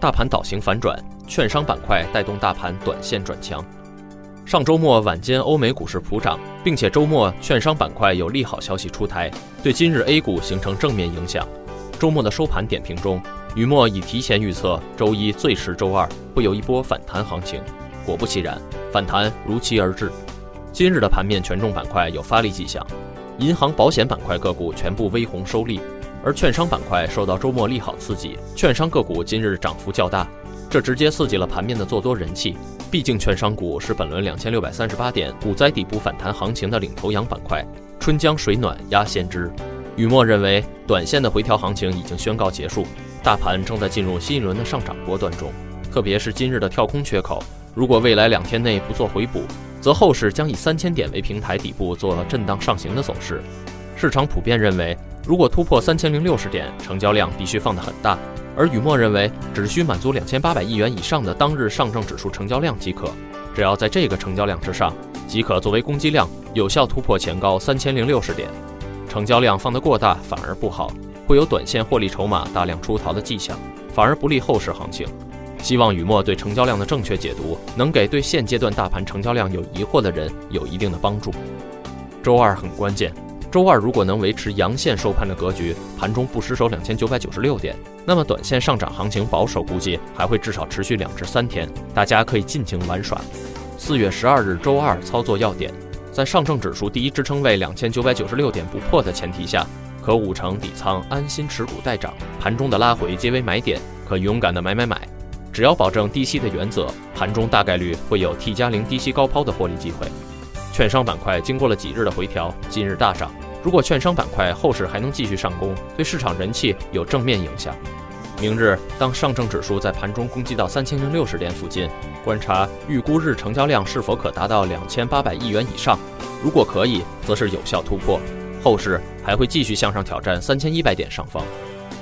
大盘倒型反转。券商板块带动大盘短线转强。上周末晚间欧美股市普涨，并且周末券商板块有利好消息出台，对今日 A 股形成正面影响。周末的收盘点评中，雨墨已提前预测周一最迟周二会有一波反弹行情。果不其然，反弹如期而至。今日的盘面权重板块有发力迹象，银行保险板块个股全部微红收利，而券商板块受到周末利好刺激，券商个股今日涨幅较大。这直接刺激了盘面的做多人气，毕竟券商股是本轮两千六百三十八点股灾底部反弹行情的领头羊板块，春江水暖鸭先知。雨墨认为，短线的回调行情已经宣告结束，大盘正在进入新一轮的上涨波段中。特别是今日的跳空缺口，如果未来两天内不做回补，则后市将以三千点为平台底部做震荡上行的走势。市场普遍认为，如果突破三千零六十点，成交量必须放得很大。而雨墨认为，只需满足两千八百亿元以上的当日上证指数成交量即可，只要在这个成交量之上，即可作为攻击量，有效突破前高三千零六十点。成交量放得过大反而不好，会有短线获利筹码大量出逃的迹象，反而不利后市行情。希望雨墨对成交量的正确解读，能给对现阶段大盘成交量有疑惑的人有一定的帮助。周二很关键。周二如果能维持阳线收盘的格局，盘中不失守两千九百九十六点，那么短线上涨行情保守估计还会至少持续两至三天，大家可以尽情玩耍。四月十二日周二操作要点，在上证指数第一支撑位两千九百九十六点不破的前提下，可五成底仓安心持股待涨，盘中的拉回皆为买点，可勇敢的买买买。只要保证低吸的原则，盘中大概率会有 T 加零低吸高抛的获利机会。券商板块经过了几日的回调，今日大涨。如果券商板块后市还能继续上攻，对市场人气有正面影响。明日当上证指数在盘中攻击到三千零六十点附近，观察预估日成交量是否可达到两千八百亿元以上。如果可以，则是有效突破，后市还会继续向上挑战三千一百点上方。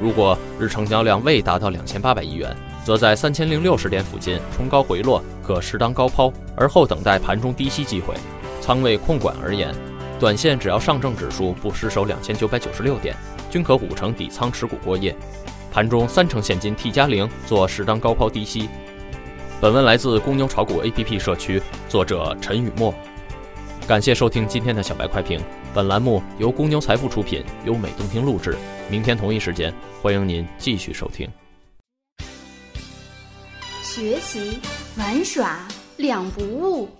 如果日成交量未达到两千八百亿元，则在三千零六十点附近冲高回落，可适当高抛，而后等待盘中低吸机会。仓位控管而言。短线只要上证指数不失守两千九百九十六点，均可五成底仓持股过夜。盘中三成现金 T 加零做适当高抛低吸。本文来自公牛炒股 APP 社区，作者陈雨墨。感谢收听今天的小白快评。本栏目由公牛财富出品，优美动听录制。明天同一时间，欢迎您继续收听。学习玩耍两不误。